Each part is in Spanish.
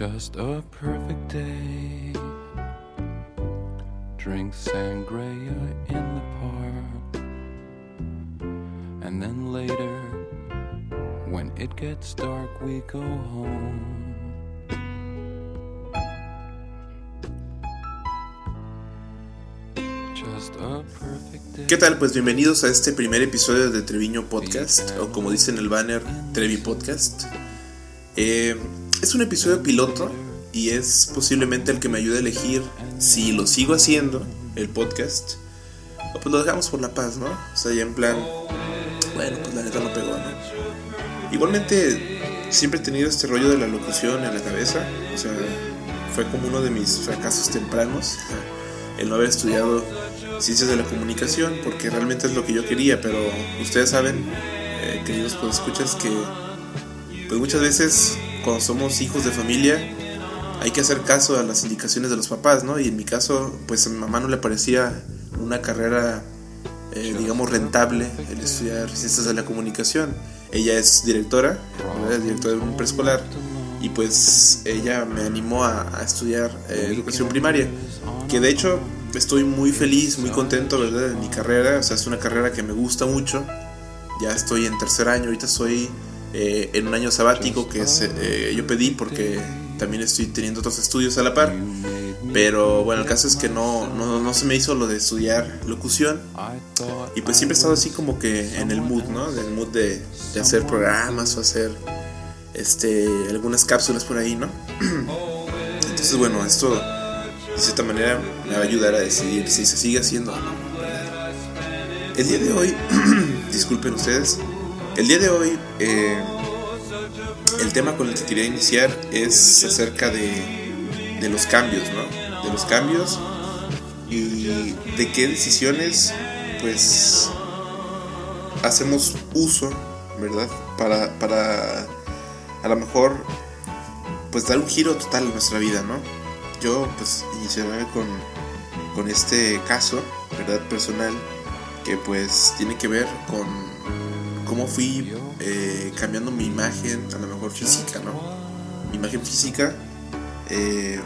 Just a perfect day. Drink sangria in the park. And then later, when it gets dark, we go home. Just a perfect day. ¿Qué tal? Pues bienvenidos a este primer episodio de Treviño Podcast, o como dice en el banner, Trevi Podcast. Eh, es un episodio piloto y es posiblemente el que me ayude a elegir si lo sigo haciendo, el podcast, o pues lo dejamos por la paz, ¿no? O sea, ya en plan, bueno, pues la neta no pegó, ¿no? Igualmente, siempre he tenido este rollo de la locución en la cabeza, o sea, fue como uno de mis fracasos tempranos, el no haber estudiado ciencias de la comunicación, porque realmente es lo que yo quería, pero ustedes saben, eh, queridos escuchas que pues muchas veces cuando somos hijos de familia hay que hacer caso a las indicaciones de los papás, ¿no? Y en mi caso, pues a mi mamá no le parecía una carrera, eh, digamos, rentable el estudiar ciencias de la comunicación. Ella es directora, directora de un preescolar, y pues ella me animó a, a estudiar eh, educación primaria, que de hecho estoy muy feliz, muy contento, ¿verdad? En mi carrera, o sea, es una carrera que me gusta mucho. Ya estoy en tercer año, ahorita soy eh, en un año sabático que es, eh, yo pedí porque también estoy teniendo otros estudios a la par. Pero bueno, el caso es que no, no, no se me hizo lo de estudiar locución. Y pues siempre he estado así como que en el mood, ¿no? En el mood de, de hacer programas o hacer este, algunas cápsulas por ahí, ¿no? Entonces bueno, esto de cierta manera me va a ayudar a decidir si se sigue haciendo o no. El día de hoy, disculpen ustedes, el día de hoy eh, el tema con el que quería iniciar es acerca de, de los cambios, ¿no? De los cambios y de qué decisiones pues hacemos uso, ¿verdad? Para, para a lo mejor pues dar un giro total a nuestra vida, ¿no? Yo pues iniciaré con, con este caso, ¿verdad? Personal, que pues tiene que ver con cómo fui eh, cambiando mi imagen, a lo mejor física, ¿no? Mi imagen física, eh,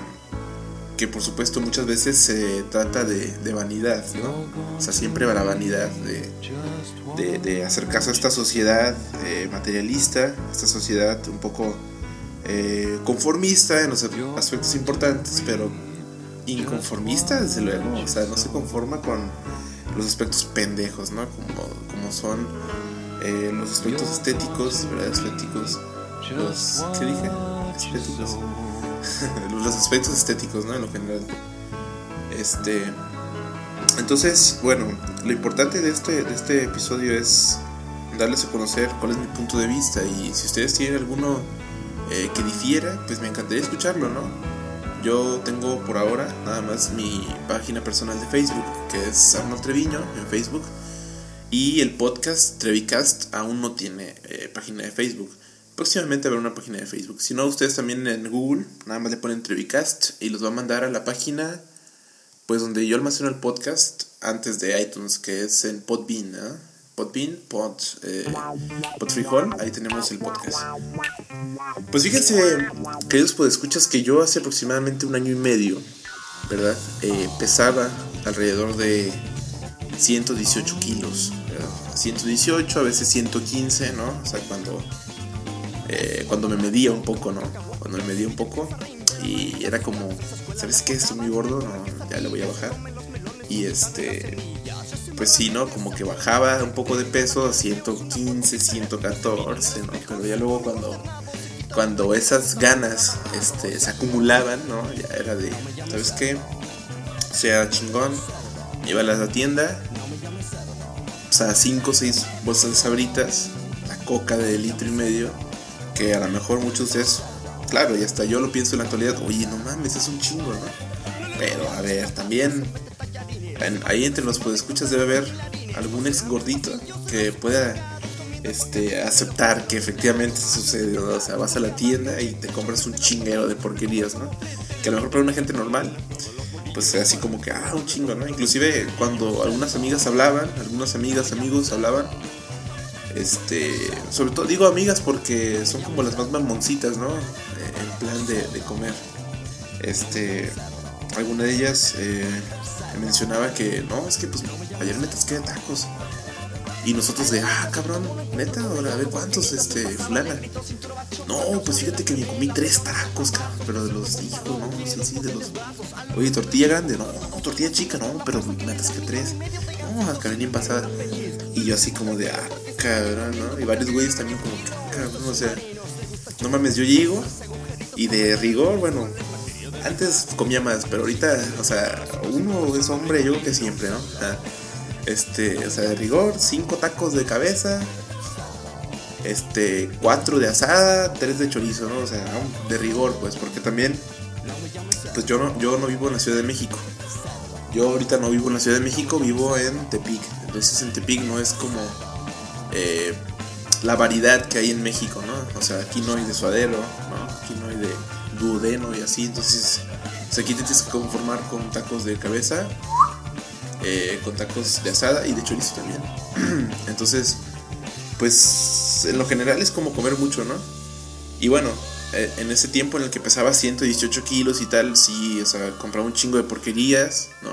que por supuesto muchas veces se trata de, de, vanidad, ¿no? O sea, siempre va la vanidad de, de, hacer caso a esta sociedad eh, materialista, esta sociedad un poco eh, conformista en los aspectos importantes, pero inconformista, desde luego, o sea, no se conforma con los aspectos pendejos, ¿no? Como, como son eh, los aspectos estéticos, ¿verdad? Estéticos, los, ¿qué dije? Estéticos. los aspectos estéticos, ¿no? En lo general. Este. Entonces, bueno, lo importante de este, de este episodio es darles a conocer cuál es mi punto de vista y si ustedes tienen alguno eh, que difiera, pues me encantaría escucharlo, ¿no? Yo tengo por ahora nada más mi página personal de Facebook, que es Arnold Treviño en Facebook, y el podcast Trevicast aún no tiene eh, página de Facebook. Próximamente habrá una página de Facebook. Si no, ustedes también en Google, nada más le ponen Trevicast y los va a mandar a la página, pues donde yo almaceno el podcast antes de iTunes, que es en Podbean, ¿no? Podbean, Pod, eh, Podfrijol, ahí tenemos el podcast. Pues fíjense, queridos podescuchas, que yo hace aproximadamente un año y medio, ¿verdad? Eh, pesaba alrededor de 118 kilos, ¿verdad? 118, a veces 115, ¿no? O sea, cuando, eh, cuando me medía un poco, ¿no? Cuando me medía un poco y era como, ¿sabes qué? Estoy muy gordo, no, ya le voy a bajar. Y este, pues sí, ¿no? Como que bajaba un poco de peso a 115, 114, ¿no? Pero ya luego cuando, cuando esas ganas este, se acumulaban, ¿no? Ya era de, ¿sabes qué? Sea, chingón, llévalas a la tienda, o sea, 5 o 6 bolsas de sabritas, la coca de litro y medio, que a lo mejor muchos de claro, y hasta yo lo pienso en la actualidad, oye, no mames, es un chingo, ¿no? Pero a ver, también ahí entre los podescuchas debe haber algún ex gordito que pueda este, aceptar que efectivamente sucede. ¿no? O sea, vas a la tienda y te compras un chinguero de porquerías, ¿no? Que a lo mejor para una gente normal, pues así como que, ah, un chingo, ¿no? Inclusive cuando algunas amigas hablaban, algunas amigas, amigos hablaban, este, sobre todo digo amigas porque son como las más mamoncitas, ¿no? Eh, en plan de, de comer. Este, alguna de ellas eh, mencionaba que no, es que pues ayer me tasqué de tacos. Y nosotros de, ah, cabrón, neta, ahora a ver cuántos, este, fulana. No, pues fíjate que me comí tres tacos, cabrón, pero de los hijos, no, sí, sí, de los. Oye, tortilla grande, no, tortilla chica, no, pero me atasqué tres. No, a bien pasada. Y yo así como de, ah, cabrón, ¿no? Y varios güeyes también como, cabrón, o sea, no mames, yo llego y de rigor, bueno, antes comía más, pero ahorita, o sea, uno es hombre, yo creo que siempre, ¿no? Este, o sea, de rigor, cinco tacos de cabeza, este, cuatro de asada, tres de chorizo, ¿no? O sea, de rigor, pues, porque también, pues yo no, yo no vivo en la Ciudad de México. Yo ahorita no vivo en la Ciudad de México, vivo en Tepic. Entonces en Tepic no es como eh, la variedad que hay en México, ¿no? O sea, aquí no hay de suadero, ¿no? Aquí no hay de duodeno y así. Entonces, aquí te tienes que conformar con tacos de cabeza, eh, con tacos de asada y de chorizo también. Entonces, pues en lo general es como comer mucho, ¿no? Y bueno, eh, en ese tiempo en el que pesaba 118 kilos y tal, sí, o sea, compraba un chingo de porquerías, ¿no?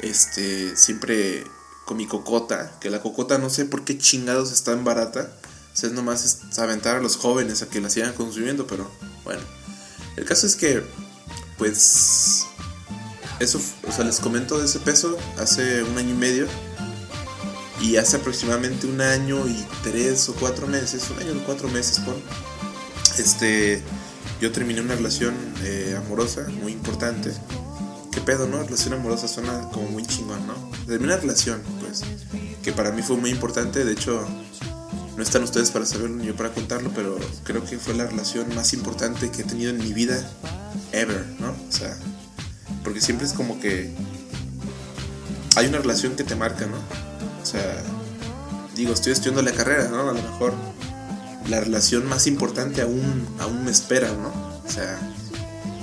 Este, siempre con mi cocota, que la cocota no sé por qué chingados está tan barata. O sea, es nomás es aventar a los jóvenes a que la sigan consumiendo, pero bueno. El caso es que, pues, eso, o sea, les comento de ese peso hace un año y medio. Y hace aproximadamente un año y tres o cuatro meses, un año y cuatro meses, por este, yo terminé una relación eh, amorosa muy importante. ¿Qué pedo, no? Relación amorosa suena como muy chingón, ¿no? Terminé una relación, pues, que para mí fue muy importante. De hecho, no están ustedes para saberlo ni yo para contarlo, pero creo que fue la relación más importante que he tenido en mi vida, ever, ¿no? O sea, porque siempre es como que hay una relación que te marca, ¿no? O sea, digo, estoy estudiando la carrera, ¿no? A lo mejor la relación más importante aún, aún me espera, ¿no? O sea,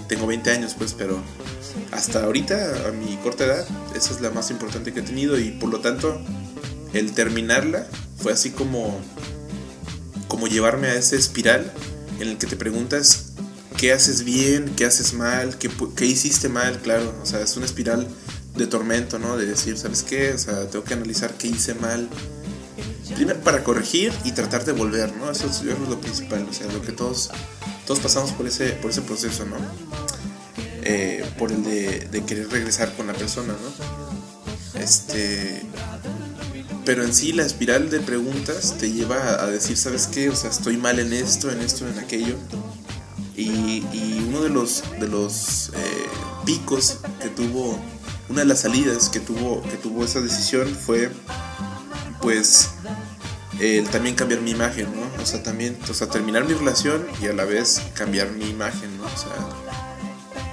tengo 20 años, pues, pero hasta ahorita, a mi corta edad, esa es la más importante que he tenido y por lo tanto, el terminarla fue así como, como llevarme a esa espiral en el que te preguntas qué haces bien, qué haces mal, qué, qué hiciste mal, claro, o sea, es una espiral de tormento, ¿no? De decir, ¿sabes qué? O sea, tengo que analizar qué hice mal. Primero para corregir y tratar de volver, ¿no? Eso es, lo principal, o sea, lo que todos, todos pasamos por ese, por ese proceso, ¿no? Eh, por el de, de, querer regresar con la persona, ¿no? Este. Pero en sí la espiral de preguntas te lleva a, decir, ¿sabes qué? O sea, estoy mal en esto, en esto, en aquello. Y, uno de los, de los eh, picos que tuvo una de las salidas que tuvo, que tuvo esa decisión fue pues el también cambiar mi imagen, ¿no? O sea, también, o sea, terminar mi relación y a la vez cambiar mi imagen, ¿no? O sea,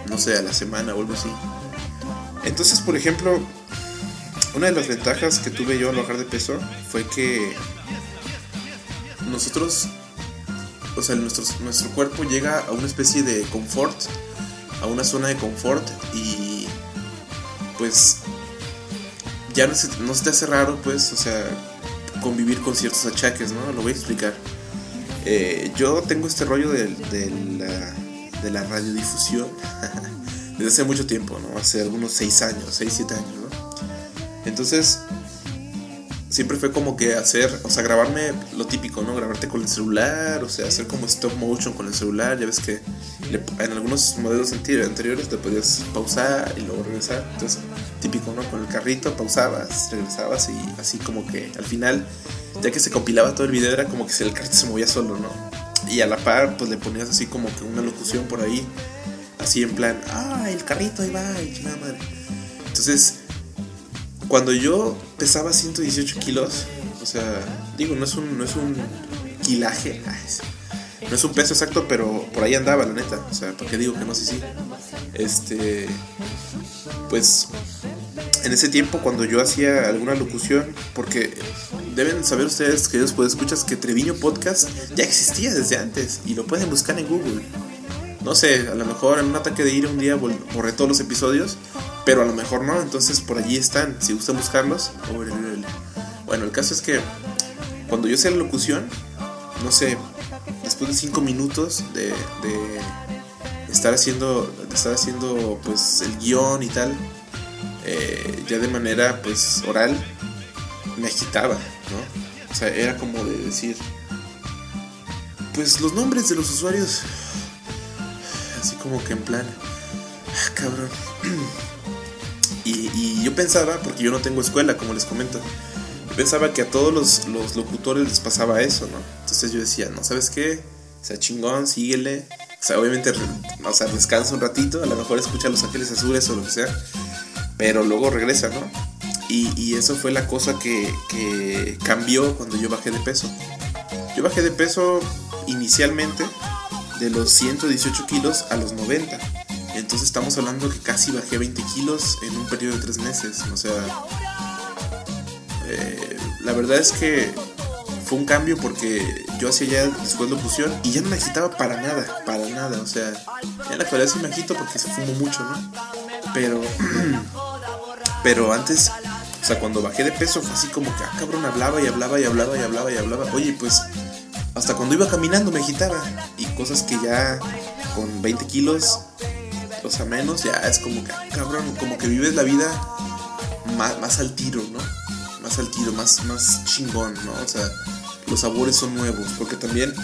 no sé, a la semana o algo así. Entonces, por ejemplo, una de las ventajas que tuve yo al bajar de peso fue que nosotros, o sea, nuestro, nuestro cuerpo llega a una especie de confort, a una zona de confort y pues ya no se, no te hace raro, pues, o sea, convivir con ciertos achaques, ¿no? Lo voy a explicar. Eh, yo tengo este rollo de, de, la, de la radiodifusión desde hace mucho tiempo, ¿no? Hace algunos 6 años, 6, 7 años, ¿no? Entonces, siempre fue como que hacer, o sea, grabarme lo típico, ¿no? Grabarte con el celular, o sea, hacer como stop motion con el celular. Ya ves que en algunos modelos anteriores te podías pausar y luego regresar. Entonces, típico, ¿no? Con el carrito pausabas, regresabas y así como que al final, ya que se compilaba todo el video, era como que el carrito se movía solo, ¿no? Y a la par, pues le ponías así como que una locución por ahí, así en plan, ah, el carrito ahí va, y madre. Entonces, cuando yo pesaba 118 kilos, o sea, digo, no es un, no es un kilaje, no es un peso exacto, pero por ahí andaba, la neta. O sea, porque digo que no sé si. Este. Pues. En ese tiempo, cuando yo hacía alguna locución, porque deben saber ustedes, que después escuchas, que Treviño Podcast ya existía desde antes y lo pueden buscar en Google. No sé, a lo mejor en un ataque de ira un día borré todos los episodios, pero a lo mejor no, entonces por allí están, si gustan buscarlos. Bueno, el caso es que cuando yo hacía la locución, no sé, después de 5 minutos de, estar haciendo, estar haciendo pues el guion y tal, eh, ya de manera pues oral, me agitaba, ¿no? O sea, era como de decir, pues los nombres de los usuarios, así como que en plan, ah, cabrón. Y, yo pensaba, porque yo no tengo escuela, como les comento, pensaba que a todos los, los, locutores les pasaba eso, ¿no? Entonces yo decía, no, ¿sabes qué? O sea, chingón, síguele. O sea, obviamente, o sea, descansa un ratito, a lo mejor escucha Los Ángeles Azules o lo que sea, pero luego regresa, ¿no? Y, y eso fue la cosa que, que cambió cuando yo bajé de peso. Yo bajé de peso inicialmente de los 118 kilos a los 90. Entonces estamos hablando que casi bajé 20 kilos en un periodo de 3 meses. O sea, eh, la verdad es que fue un cambio porque yo hacía ya después locución y ya no me agitaba para nada, para nada. O sea, en la actualidad sí me agito porque se fumo mucho, ¿no? Pero, pero antes, o sea, cuando bajé de peso fue así como que, ah, cabrón, hablaba y hablaba y hablaba y hablaba y hablaba. Oye, pues hasta cuando iba caminando me agitaba. Y cosas que ya con 20 kilos, sea, menos, ya es como que, cabrón, como que vives la vida más, más al tiro, ¿no? Más al tiro, más, más chingón, ¿no? O sea, los sabores son nuevos, porque también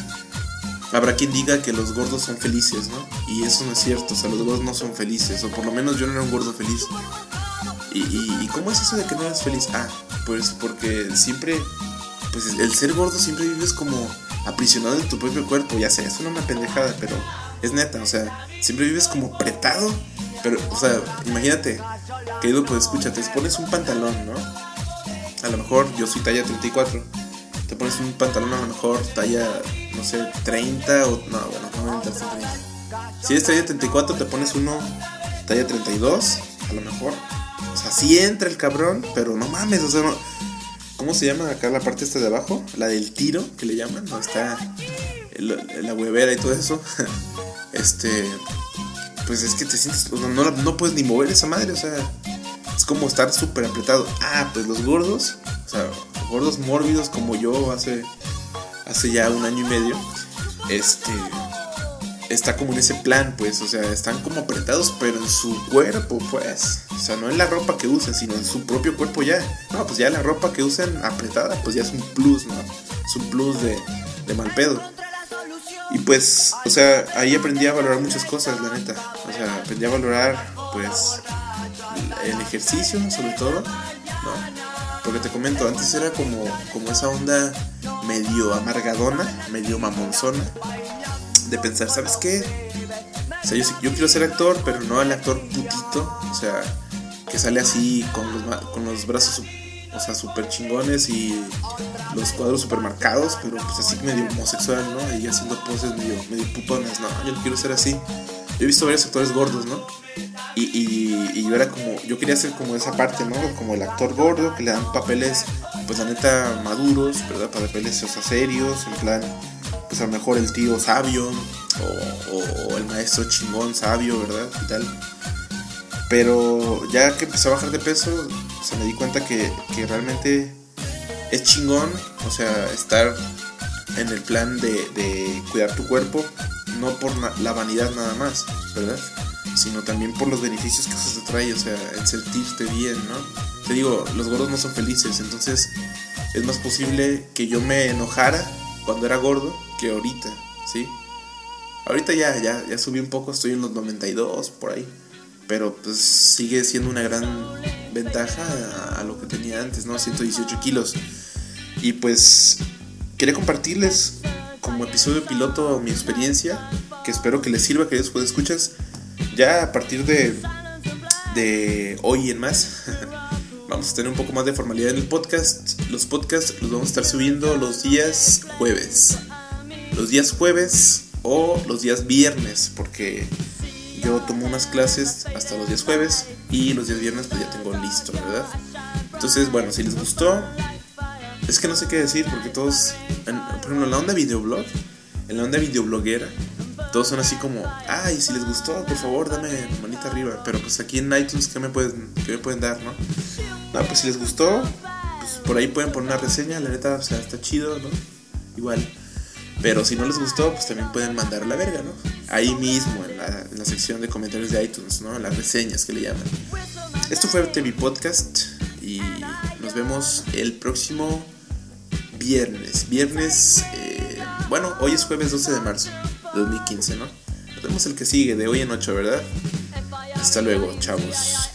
habrá quien diga que los gordos son felices, ¿no? Y eso no es cierto, o sea, los gordos no son felices, o por lo menos yo no era un gordo feliz. ¿Y, y, cómo es eso de que no eres feliz? Ah, pues porque siempre, pues el ser gordo siempre vives como aprisionado en tu propio cuerpo, ya sé, es una pendejada, pero es neta, o sea, siempre vives como apretado, pero, o sea, imagínate, querido, pues escúchate, te pones un pantalón, ¿no? A lo mejor yo soy talla 34, te pones un pantalón a lo mejor talla, no sé, 30 o, no, bueno, no me 30. Si eres talla 34, te pones uno talla 32, a lo mejor. O sea, sí entra el cabrón, pero no mames, o sea, no ¿Cómo se llama acá la parte esta de abajo? La del tiro, que le llaman, ¿no? Está la huevera y todo eso. este. Pues es que te sientes. No, no, puedes ni mover esa madre, o sea. Es como estar súper apretado. Ah, pues los gordos, o sea, gordos mórbidos como yo hace. Hace ya un año y medio. Este está como en ese plan, pues, o sea, están como apretados, pero en su cuerpo, pues. O sea, no en la ropa que usan, sino en su propio cuerpo ya. No, pues ya la ropa que usan apretada, pues ya es un plus, ¿no? Es un plus de, de mal pedo. Y pues, o sea, ahí aprendí a valorar muchas cosas, la neta. O sea, aprendí a valorar, pues, el ejercicio, sobre todo, ¿no? Porque te comento, antes era como, como esa onda medio amargadona, medio mamonzona de pensar, ¿sabes qué? O sea, yo, yo quiero ser actor, pero no el actor putito, o sea, que sale así con los, con los brazos, o sea, súper chingones y los cuadros súper marcados, pero pues así medio homosexual, ¿no? Y haciendo poses medio, medio ¿no? Yo no quiero ser así. He visto varios actores gordos, ¿no? Y, y, y, yo era como, yo quería ser como esa parte, ¿no? Como el actor gordo que le dan papeles, pues la neta, maduros, ¿verdad? Papeles, o sea, serios, en plan, pues a lo mejor el tío sabio o, el maestro chingón sabio, ¿verdad? Y tal. Pero ya que empecé a bajar de peso, me di cuenta que, realmente es chingón, o sea, estar en el plan de, cuidar tu cuerpo, no por la vanidad nada más, ¿verdad? Sino también por los beneficios que eso te trae, o sea, el sentirte bien, ¿no? Te digo, los gordos no son felices, entonces es más posible que yo me enojara cuando era gordo que ahorita, ¿sí? Ahorita ya, ya, ya subí un poco, estoy en los 92 por ahí. Pero pues sigue siendo una gran ventaja a, lo que tenía antes, ¿no? 118 kilos. Y pues quería compartirles como episodio piloto mi experiencia, que espero que les sirva, que después escuchas. Ya a partir de, de hoy en más, vamos a tener un poco más de formalidad en el podcast. Los podcasts los vamos a estar subiendo los días jueves. Los días jueves o los días viernes, porque yo tomo unas clases hasta los días jueves y los días viernes pues ya tengo listo, ¿verdad? Entonces, bueno, si les gustó, es que no sé qué decir, porque todos, por ejemplo, en la onda videoblog, en la onda videobloguera, todos son así como, ay, si les gustó, por favor, dame manita arriba. Pero pues aquí en iTunes, ¿qué me pueden, qué me pueden dar, no? No, pues si les gustó, pues por ahí pueden poner una reseña, la neta, o sea, está chido, ¿no? Igual. Pero si no les gustó, pues también pueden mandar la verga, ¿no? Ahí mismo, en la, sección de comentarios de iTunes, ¿no? Las reseñas que le llaman. Esto fue TV Podcast y nos vemos el próximo viernes. Viernes, eh, bueno, hoy es jueves 12 de marzo de 2015, ¿no? Nos vemos el que sigue, de hoy en 8, ¿verdad? Hasta luego, chavos.